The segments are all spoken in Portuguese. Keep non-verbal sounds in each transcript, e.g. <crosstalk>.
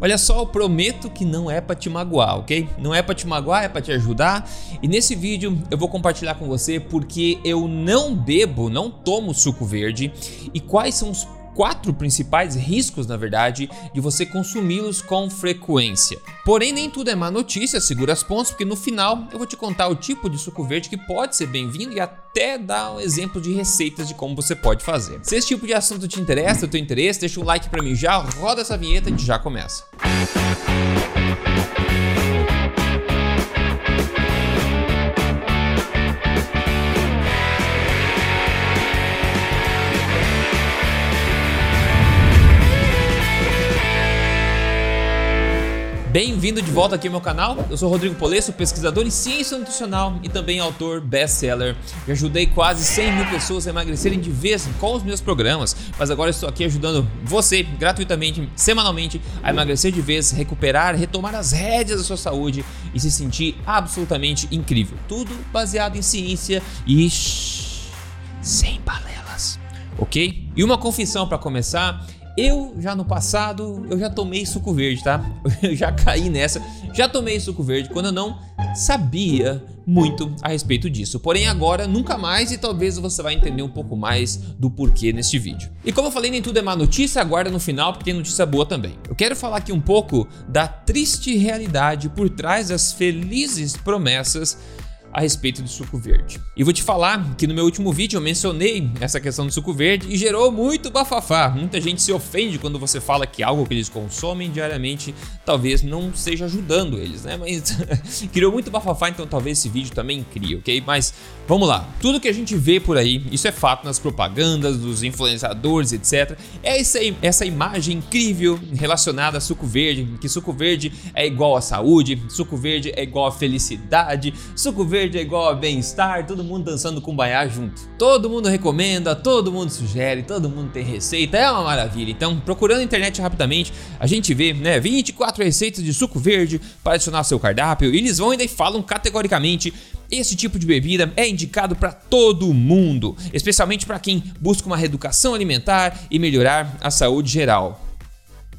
Olha só, eu prometo que não é para te magoar, ok? Não é para te magoar, é para te ajudar. E nesse vídeo eu vou compartilhar com você porque eu não bebo, não tomo suco verde e quais são os quatro principais riscos, na verdade, de você consumi-los com frequência. Porém, nem tudo é má notícia, segura as pontas, porque no final eu vou te contar o tipo de suco verde que pode ser bem-vindo e até dar um exemplo de receitas de como você pode fazer. Se esse tipo de assunto te interessa, o teu interesse, deixa um like para mim já, roda essa vinheta e já começa. Música Bem-vindo de volta aqui ao meu canal. Eu sou Rodrigo Polesso, pesquisador em ciência nutricional e também autor best-seller. Já ajudei quase 100 mil pessoas a emagrecerem de vez com os meus programas, mas agora estou aqui ajudando você gratuitamente, semanalmente, a emagrecer de vez, recuperar, retomar as rédeas da sua saúde e se sentir absolutamente incrível. Tudo baseado em ciência e sem balelas, ok? E uma confissão para começar eu já no passado, eu já tomei suco verde, tá? <laughs> Eu já caí nessa, já tomei suco verde quando eu não sabia muito a respeito disso. Porém agora nunca mais e talvez você vai entender um pouco mais do porquê neste vídeo. E como eu falei, nem tudo é má notícia, aguarda no final porque tem notícia boa também. Eu quero falar aqui um pouco da triste realidade por trás das felizes promessas a respeito do suco verde. E vou te falar que no meu último vídeo eu mencionei essa questão do suco verde e gerou muito bafafá. Muita gente se ofende quando você fala que algo que eles consomem diariamente talvez não esteja ajudando eles, né? Mas <laughs> criou muito bafafá, então talvez esse vídeo também crie, ok? Mas vamos lá. Tudo que a gente vê por aí, isso é fato nas propagandas dos influenciadores, etc. É essa, essa imagem incrível relacionada a suco verde, que suco verde é igual a saúde, suco verde é igual a felicidade, suco verde verde é igual a bem-estar, todo mundo dançando com baiá junto. Todo mundo recomenda, todo mundo sugere, todo mundo tem receita, é uma maravilha. Então, procurando na internet rapidamente, a gente vê, né, 24 receitas de suco verde para adicionar ao seu cardápio e eles vão ainda e falam categoricamente esse tipo de bebida é indicado para todo mundo, especialmente para quem busca uma reeducação alimentar e melhorar a saúde geral.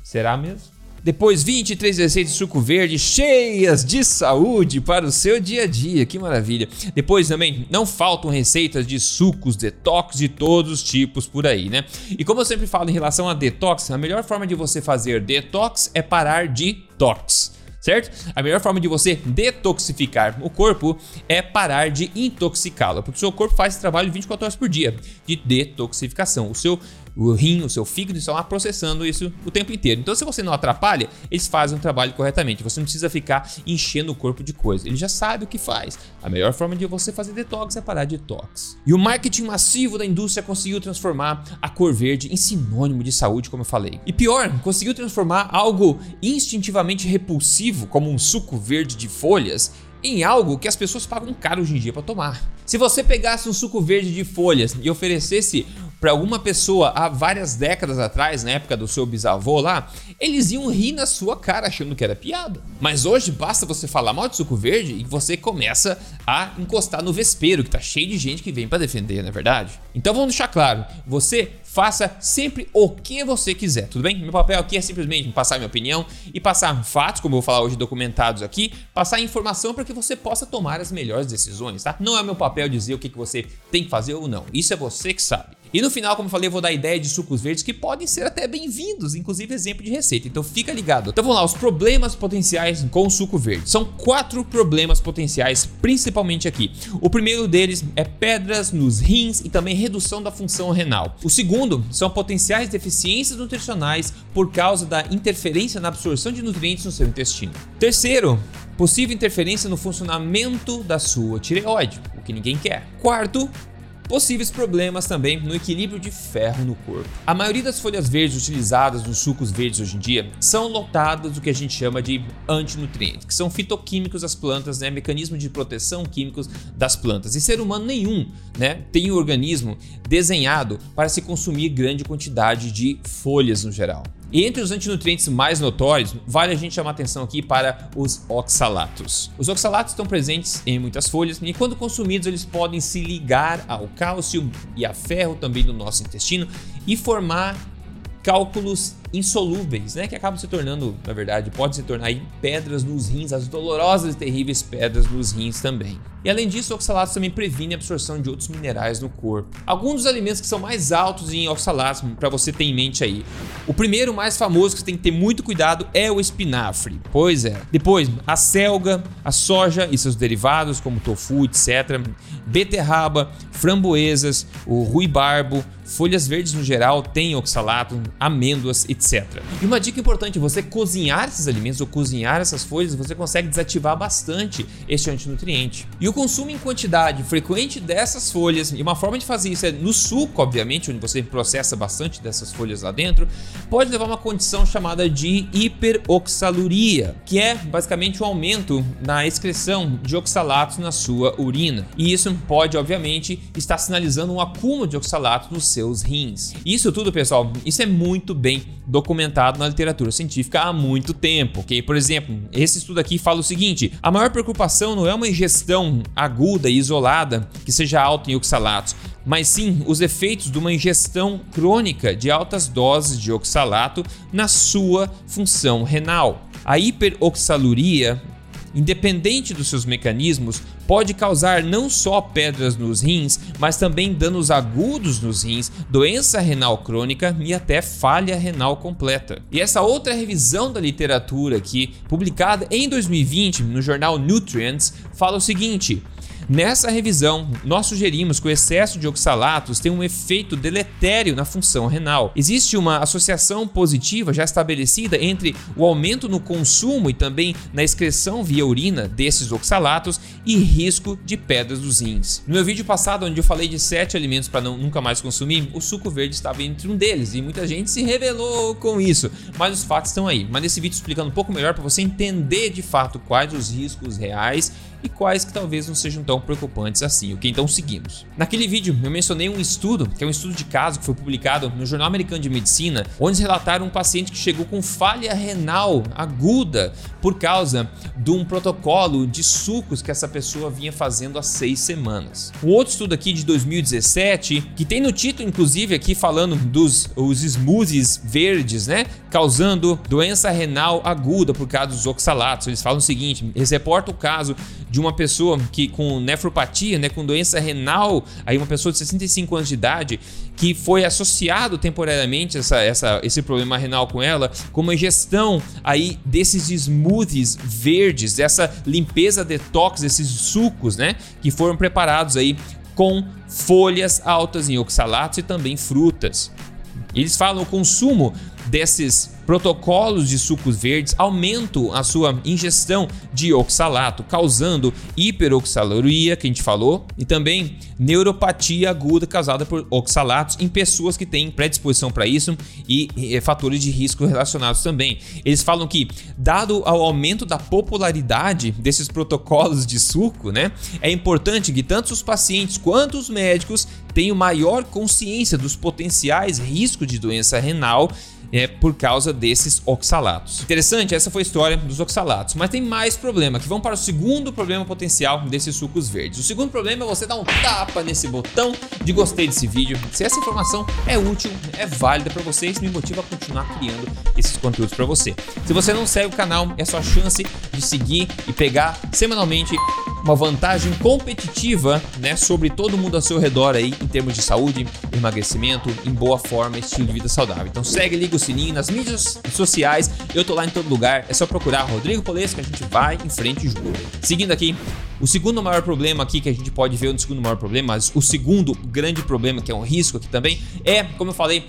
Será mesmo? Depois 23 receitas de suco verde cheias de saúde para o seu dia a dia, que maravilha. Depois também não faltam receitas de sucos, detox de todos os tipos por aí, né? E como eu sempre falo em relação a detox, a melhor forma de você fazer detox é parar de tox certo? A melhor forma de você detoxificar o corpo é parar de intoxicá-lo, porque o seu corpo faz esse trabalho 24 horas por dia de detoxificação. O seu o rim, o seu fígado estão lá processando isso o tempo inteiro. Então, se você não atrapalha, eles fazem o trabalho corretamente. Você não precisa ficar enchendo o corpo de coisa. Ele já sabe o que faz. A melhor forma de você fazer detox é parar de detox. E o marketing massivo da indústria conseguiu transformar a cor verde em sinônimo de saúde, como eu falei. E pior, conseguiu transformar algo instintivamente repulsivo, como um suco verde de folhas, em algo que as pessoas pagam caro hoje em dia para tomar. Se você pegasse um suco verde de folhas e oferecesse para alguma pessoa há várias décadas atrás, na época do seu bisavô lá, eles iam rir na sua cara achando que era piada. Mas hoje basta você falar mal de suco verde e você começa a encostar no vespeiro, que tá cheio de gente que vem para defender, não é verdade? Então vamos deixar claro, você faça sempre o que você quiser, tudo bem? Meu papel aqui é simplesmente passar minha opinião e passar fatos, como eu vou falar hoje documentados aqui, passar informação para que você possa tomar as melhores decisões, tá? Não é meu papel dizer o que você tem que fazer ou não, isso é você que sabe. E no final, como eu falei, eu vou dar ideia de sucos verdes que podem ser até bem-vindos, inclusive exemplo de receita. Então fica ligado. Então vamos lá, os problemas potenciais com o suco verde. São quatro problemas potenciais, principalmente aqui. O primeiro deles é pedras nos rins e também redução da função renal. O segundo são potenciais deficiências nutricionais por causa da interferência na absorção de nutrientes no seu intestino. Terceiro, possível interferência no funcionamento da sua tireoide, o que ninguém quer. Quarto, possíveis problemas também no equilíbrio de ferro no corpo. A maioria das folhas verdes utilizadas nos sucos verdes hoje em dia são lotadas do que a gente chama de antinutrientes, que são fitoquímicos das plantas, né, mecanismos de proteção químicos das plantas. E ser humano nenhum, né, tem um organismo desenhado para se consumir grande quantidade de folhas no geral. E entre os antinutrientes mais notórios, vale a gente chamar atenção aqui para os oxalatos. Os oxalatos estão presentes em muitas folhas e quando consumidos eles podem se ligar ao cálcio e a ferro também do nosso intestino e formar cálculos insolúveis, né? Que acabam se tornando, na verdade, pode se tornar pedras nos rins, as dolorosas e terríveis pedras nos rins também. E além disso, o oxalato também previne a absorção de outros minerais no corpo. Alguns dos alimentos que são mais altos em oxalato, para você ter em mente aí. O primeiro, mais famoso, que você tem que ter muito cuidado, é o espinafre. Pois é. Depois, a selga, a soja e seus derivados, como tofu, etc. Beterraba, framboesas, o ruibarbo, folhas verdes no geral têm oxalato, amêndoas, etc. E uma dica importante, você cozinhar esses alimentos ou cozinhar essas folhas, você consegue desativar bastante este antinutriente. E o consumo em quantidade frequente dessas folhas, e uma forma de fazer isso é no suco, obviamente, onde você processa bastante dessas folhas lá dentro, pode levar a uma condição chamada de hiperoxaluria, que é basicamente um aumento na excreção de oxalatos na sua urina. E isso pode, obviamente, estar sinalizando um acúmulo de oxalato no seu seus rins. Isso tudo, pessoal, isso é muito bem documentado na literatura científica há muito tempo, ok? Por exemplo, esse estudo aqui fala o seguinte: a maior preocupação não é uma ingestão aguda e isolada que seja alta em oxalatos, mas sim os efeitos de uma ingestão crônica de altas doses de oxalato na sua função renal. A hiperoxaluria independente dos seus mecanismos, pode causar não só pedras nos rins, mas também danos agudos nos rins, doença renal crônica e até falha renal completa. E essa outra revisão da literatura aqui, publicada em 2020 no jornal Nutrients, fala o seguinte: Nessa revisão, nós sugerimos que o excesso de oxalatos tem um efeito deletério na função renal. Existe uma associação positiva já estabelecida entre o aumento no consumo e também na excreção via urina desses oxalatos e risco de pedras dos rins. No meu vídeo passado, onde eu falei de sete alimentos para nunca mais consumir, o suco verde estava entre um deles e muita gente se revelou com isso, mas os fatos estão aí. Mas nesse vídeo explicando um pouco melhor para você entender de fato quais os riscos reais e quais que talvez não sejam tão preocupantes assim, o que então seguimos. Naquele vídeo eu mencionei um estudo, que é um estudo de caso que foi publicado no Jornal Americano de Medicina, onde relataram um paciente que chegou com falha renal aguda por causa de um protocolo de sucos que essa pessoa vinha fazendo há seis semanas. Um outro estudo aqui de 2017, que tem no título inclusive aqui falando dos os smoothies verdes, né, causando doença renal aguda por causa dos oxalatos. Eles falam o seguinte, eles reportam o caso de uma pessoa que com nefropatia, né, com doença renal, aí uma pessoa de 65 anos de idade, que foi associado temporariamente essa, essa, esse problema renal com ela, com uma ingestão aí desses smoothies verdes, dessa limpeza detox, desses sucos, né, que foram preparados aí com folhas altas em oxalatos e também frutas. Eles falam o consumo desses protocolos de sucos verdes aumentam a sua ingestão de oxalato, causando hiperoxaluria, que a gente falou, e também neuropatia aguda causada por oxalatos em pessoas que têm predisposição para isso e, e fatores de risco relacionados também. Eles falam que, dado ao aumento da popularidade desses protocolos de suco, né, é importante que tanto os pacientes quanto os médicos tenham maior consciência dos potenciais riscos de doença renal é, por causa desses oxalatos. Interessante, essa foi a história dos oxalatos, mas tem mais problema, que vão para o segundo problema potencial desses sucos verdes. O segundo problema é você dar um tapa nesse botão de gostei desse vídeo. Se essa informação é útil, é válida para você, isso me motiva a continuar criando esses conteúdos para você. Se você não segue o canal, é sua chance de seguir e pegar semanalmente uma vantagem competitiva, né, sobre todo mundo ao seu redor aí em termos de saúde, emagrecimento, em boa forma, estilo de vida saudável. Então segue, liga o sininho nas mídias sociais, eu tô lá em todo lugar, é só procurar Rodrigo Polesco que a gente vai em frente junto. Seguindo aqui, o segundo maior problema aqui que a gente pode ver, o segundo maior problema, mas o segundo grande problema que é um risco aqui também é, como eu falei,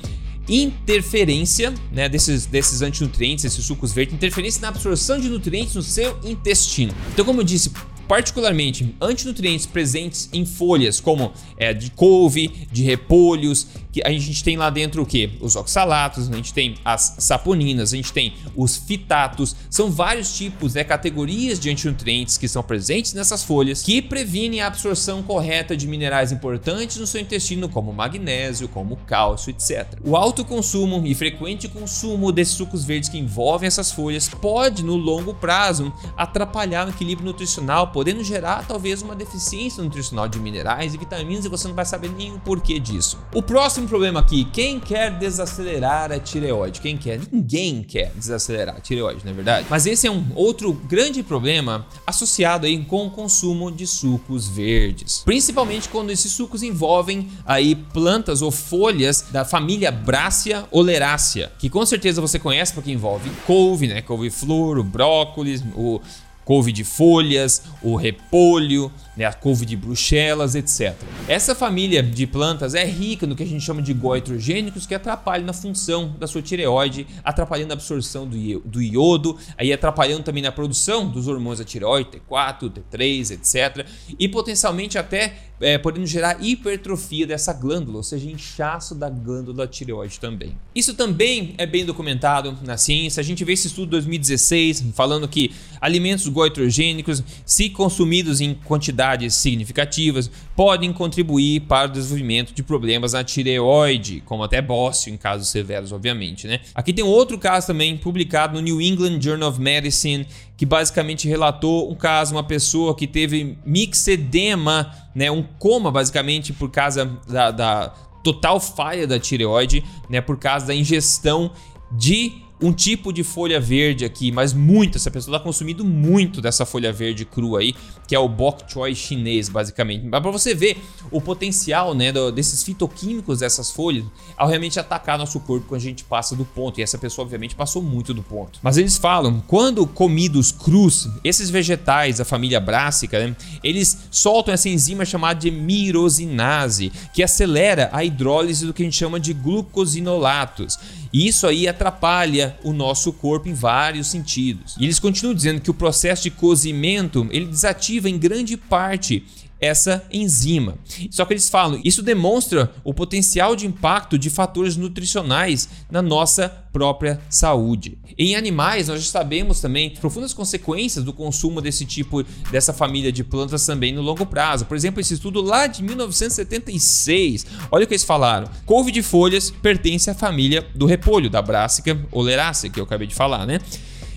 interferência né, desses, desses antinutrientes, esses sucos verdes, interferência na absorção de nutrientes no seu intestino. Então, como eu disse, particularmente antinutrientes presentes em folhas como é, de couve, de repolhos, que a gente tem lá dentro o que? Os oxalatos, a gente tem as saponinas, a gente tem os fitatos, são vários tipos, né, categorias de antinutrientes que são presentes nessas folhas que previnem a absorção correta de minerais importantes no seu intestino, como magnésio, como cálcio, etc. O alto consumo e frequente consumo desses sucos verdes que envolvem essas folhas pode, no longo prazo, atrapalhar o equilíbrio nutricional, podendo gerar talvez uma deficiência nutricional de minerais e vitaminas e você não vai saber nem o porquê disso. O próximo problema aqui, quem quer desacelerar a tireoide? Quem quer? Ninguém quer desacelerar a tireoide, não é verdade? Mas esse é um outro grande problema associado aí com o consumo de sucos verdes. Principalmente quando esses sucos envolvem aí plantas ou folhas da família Bracia oleracea, que com certeza você conhece porque envolve couve, né? Couve-flor, o brócolis, o couve de folhas, o repolho, né, a couve de bruxelas, etc. Essa família de plantas é rica no que a gente chama de goitrogênicos que atrapalham na função da sua tireoide, atrapalhando a absorção do iodo, aí atrapalhando também na produção dos hormônios da tireoide, T4, T3, etc. E potencialmente até é, podendo gerar hipertrofia dessa glândula, ou seja, inchaço da glândula tireoide também. Isso também é bem documentado na ciência. A gente vê esse estudo de 2016 falando que alimentos goitrogênicos, se consumidos em quantidades significativas, podem contribuir para o desenvolvimento de problemas na tireoide, como até bócio em casos severos, obviamente, né? Aqui tem um outro caso também publicado no New England Journal of Medicine, que basicamente relatou um caso, uma pessoa que teve mixedema, né, um coma basicamente por causa da, da total falha da tireoide, né, por causa da ingestão de um tipo de folha verde aqui, mas muito, essa pessoa está consumindo muito dessa folha verde crua aí, que é o bok choy chinês, basicamente. Mas para você ver o potencial, né, do, desses fitoquímicos dessas folhas ao realmente atacar nosso corpo quando a gente passa do ponto, e essa pessoa obviamente passou muito do ponto. Mas eles falam, quando comidos crus, esses vegetais da família brássica, né, eles soltam essa enzima chamada de mirosinase, que acelera a hidrólise do que a gente chama de glucosinolatos. E isso aí atrapalha o nosso corpo em vários sentidos. E eles continuam dizendo que o processo de cozimento ele desativa em grande parte essa enzima. Só que eles falam, isso demonstra o potencial de impacto de fatores nutricionais na nossa própria saúde. Em animais, nós já sabemos também profundas consequências do consumo desse tipo, dessa família de plantas também no longo prazo. Por exemplo, esse estudo lá de 1976, olha o que eles falaram. Couve de folhas pertence à família do repolho, da Brassica oleracea, que eu acabei de falar, né?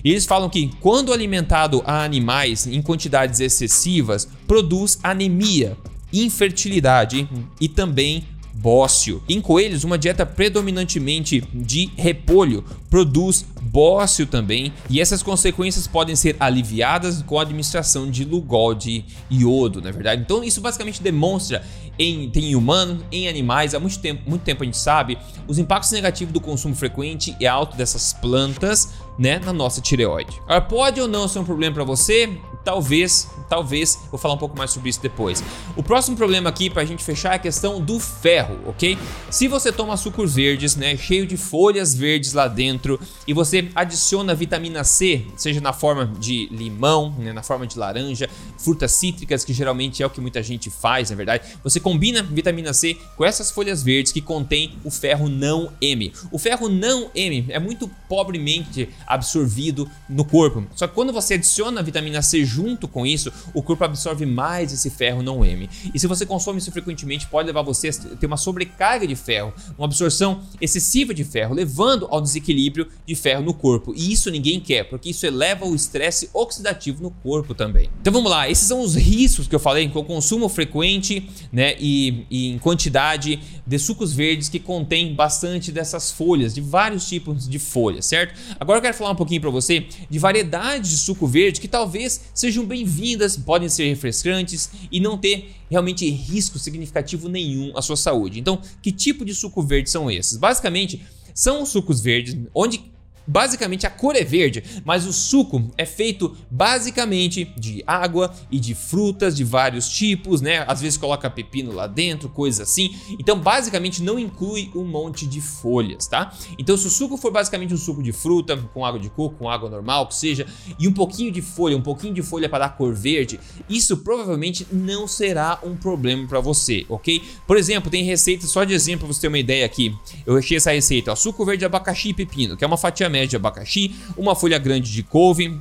E eles falam que quando alimentado a animais em quantidades excessivas, produz anemia, infertilidade e também bócio. Em coelhos, uma dieta predominantemente de repolho produz bócio também, e essas consequências podem ser aliviadas com a administração de Lugol de iodo, na é verdade. Então, isso basicamente demonstra em, em humano, em animais, há muito tempo, muito tempo a gente sabe, os impactos negativos do consumo frequente e alto dessas plantas né, na nossa tireoide. Pode ou não ser um problema para você? Talvez, talvez, vou falar um pouco mais sobre isso depois. O próximo problema aqui para a gente fechar é a questão do ferro, ok? Se você toma sucos verdes, né, cheio de folhas verdes lá dentro, e você adiciona vitamina C, seja na forma de limão, né, na forma de laranja, frutas cítricas, que geralmente é o que muita gente faz, na verdade, você combina vitamina C com essas folhas verdes que contém o ferro não M. O ferro não M é muito pobremente absorvido no corpo. Só que quando você adiciona vitamina C junto com isso, o corpo absorve mais esse ferro não M. E se você consome isso frequentemente, pode levar você a ter uma sobrecarga de ferro, uma absorção excessiva de ferro, levando ao desequilíbrio de ferro no corpo. E isso ninguém quer, porque isso eleva o estresse oxidativo no corpo também. Então vamos lá, esses são os riscos que eu falei com o consumo frequente, né, e, e em quantidade de sucos verdes que contém bastante dessas folhas, de vários tipos de folhas, certo? Agora eu quero falar um pouquinho para você de variedades de suco verde que talvez sejam bem-vindas, podem ser refrescantes e não ter realmente risco significativo nenhum à sua saúde. Então, que tipo de suco verde são esses? Basicamente, são sucos verdes onde Basicamente a cor é verde, mas o suco é feito basicamente de água e de frutas de vários tipos, né? Às vezes coloca pepino lá dentro, coisas assim. Então, basicamente não inclui um monte de folhas, tá? Então, se o suco for basicamente um suco de fruta com água de coco, com água normal, que seja, e um pouquinho de folha, um pouquinho de folha para dar cor verde, isso provavelmente não será um problema para você, ok? Por exemplo, tem receita só de exemplo para você ter uma ideia aqui. Eu achei essa receita, ó, suco verde, abacaxi e pepino, que é uma fatia média de abacaxi, uma folha grande de couve,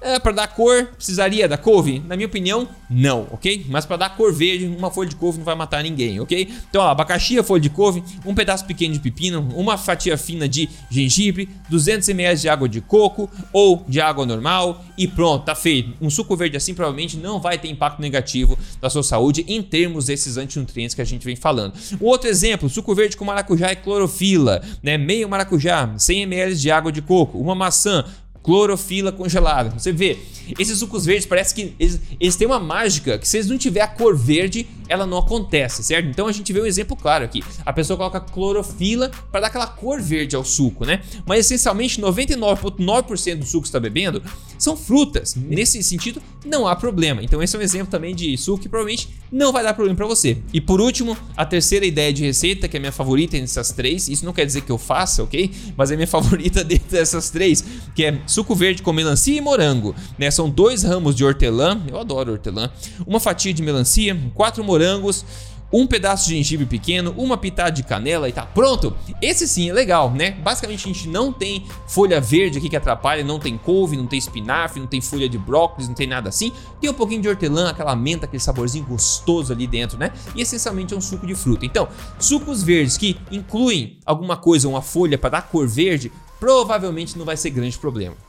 É, para dar cor, precisaria da couve? Na minha opinião, não, ok? Mas para dar cor verde, uma folha de couve não vai matar ninguém, ok? Então, ó, abacaxi, folha de couve, um pedaço pequeno de pepino, uma fatia fina de gengibre, 200 ml de água de coco ou de água normal e pronto, tá feito. Um suco verde assim provavelmente não vai ter impacto negativo na sua saúde em termos desses antinutrientes que a gente vem falando. Um outro exemplo, suco verde com maracujá e clorofila, né? Meio maracujá, 100 ml de água de coco, uma maçã, clorofila congelada. Você vê, esses sucos verdes parece que eles, eles têm uma mágica que se eles não tiver a cor verde, ela não acontece, certo? Então a gente vê um exemplo claro aqui. A pessoa coloca clorofila para dar aquela cor verde ao suco, né? Mas essencialmente 99,9% do suco que está bebendo são frutas. Nesse sentido, não há problema. Então esse é um exemplo também de suco que provavelmente não vai dar problema para você. E por último, a terceira ideia de receita, que é a minha favorita entre essas três, isso não quer dizer que eu faça, ok? Mas é minha <laughs> favorita dentro dessas três, que é suco verde com melancia e morango. Né? São dois ramos de hortelã, eu adoro hortelã, uma fatia de melancia, quatro morangos, um pedaço de gengibre pequeno, uma pitada de canela e tá pronto. Esse sim é legal, né? Basicamente a gente não tem folha verde aqui que atrapalha, não tem couve, não tem espinafre, não tem folha de brócolis, não tem nada assim. Tem um pouquinho de hortelã, aquela menta, aquele saborzinho gostoso ali dentro, né? E essencialmente é um suco de fruta. Então, sucos verdes que incluem alguma coisa, uma folha para dar cor verde, provavelmente não vai ser grande problema.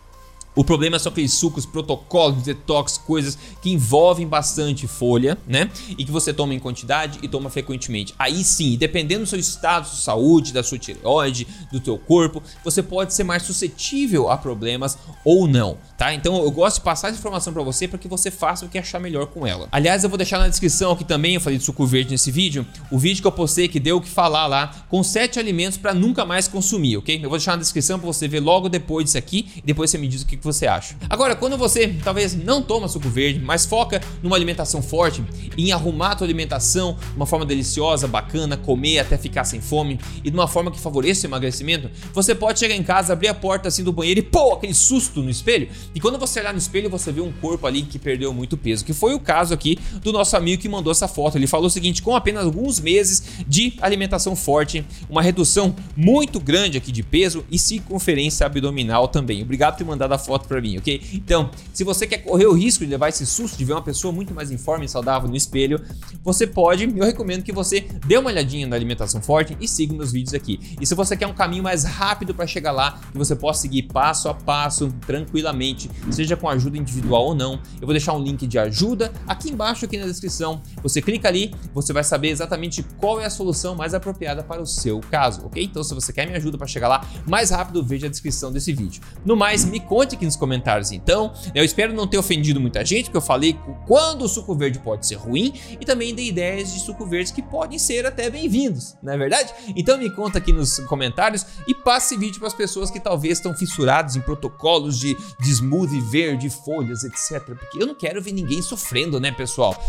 O problema são aqueles sucos, protocolos, detox, coisas que envolvem bastante folha, né? E que você toma em quantidade e toma frequentemente. Aí sim, dependendo do seu estado de saúde, da sua tireoide, do teu corpo, você pode ser mais suscetível a problemas ou não, tá? Então eu gosto de passar essa informação para você para que você faça o que achar melhor com ela. Aliás, eu vou deixar na descrição aqui também, eu falei de suco verde nesse vídeo, o vídeo que eu postei que deu o que falar lá, com sete alimentos para nunca mais consumir, ok? Eu vou deixar na descrição para você ver logo depois disso aqui e depois você me diz o que você acha. Agora, quando você talvez não toma suco verde, mas foca numa alimentação forte, em arrumar a tua alimentação de uma forma deliciosa, bacana, comer até ficar sem fome e de uma forma que favoreça o emagrecimento, você pode chegar em casa, abrir a porta assim do banheiro e pô, aquele susto no espelho. E quando você olhar no espelho, você vê um corpo ali que perdeu muito peso, que foi o caso aqui do nosso amigo que mandou essa foto. Ele falou o seguinte: com apenas alguns meses de alimentação forte, uma redução muito grande aqui de peso e circunferência abdominal também. Obrigado por ter mandado a foto foto para mim, ok? Então, se você quer correr o risco de levar esse susto de ver uma pessoa muito mais em forma e saudável no espelho, você pode, eu recomendo que você dê uma olhadinha na alimentação forte e siga meus vídeos aqui. E se você quer um caminho mais rápido para chegar lá, que você possa seguir passo a passo, tranquilamente, seja com ajuda individual ou não, eu vou deixar um link de ajuda aqui embaixo aqui na descrição. Você clica ali, você vai saber exatamente qual é a solução mais apropriada para o seu caso, ok? Então, se você quer me ajuda para chegar lá mais rápido, veja a descrição desse vídeo. No mais, me conte aqui nos comentários então. Eu espero não ter ofendido muita gente, porque eu falei quando o suco verde pode ser ruim e também dei ideias de suco verdes que podem ser até bem-vindos, não é verdade? Então me conta aqui nos comentários e passe vídeo para as pessoas que talvez estão fissuradas em protocolos de, de smoothie verde, folhas, etc. Porque eu não quero ver ninguém sofrendo, né, pessoal?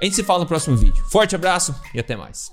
A gente se fala no próximo vídeo. Forte abraço e até mais.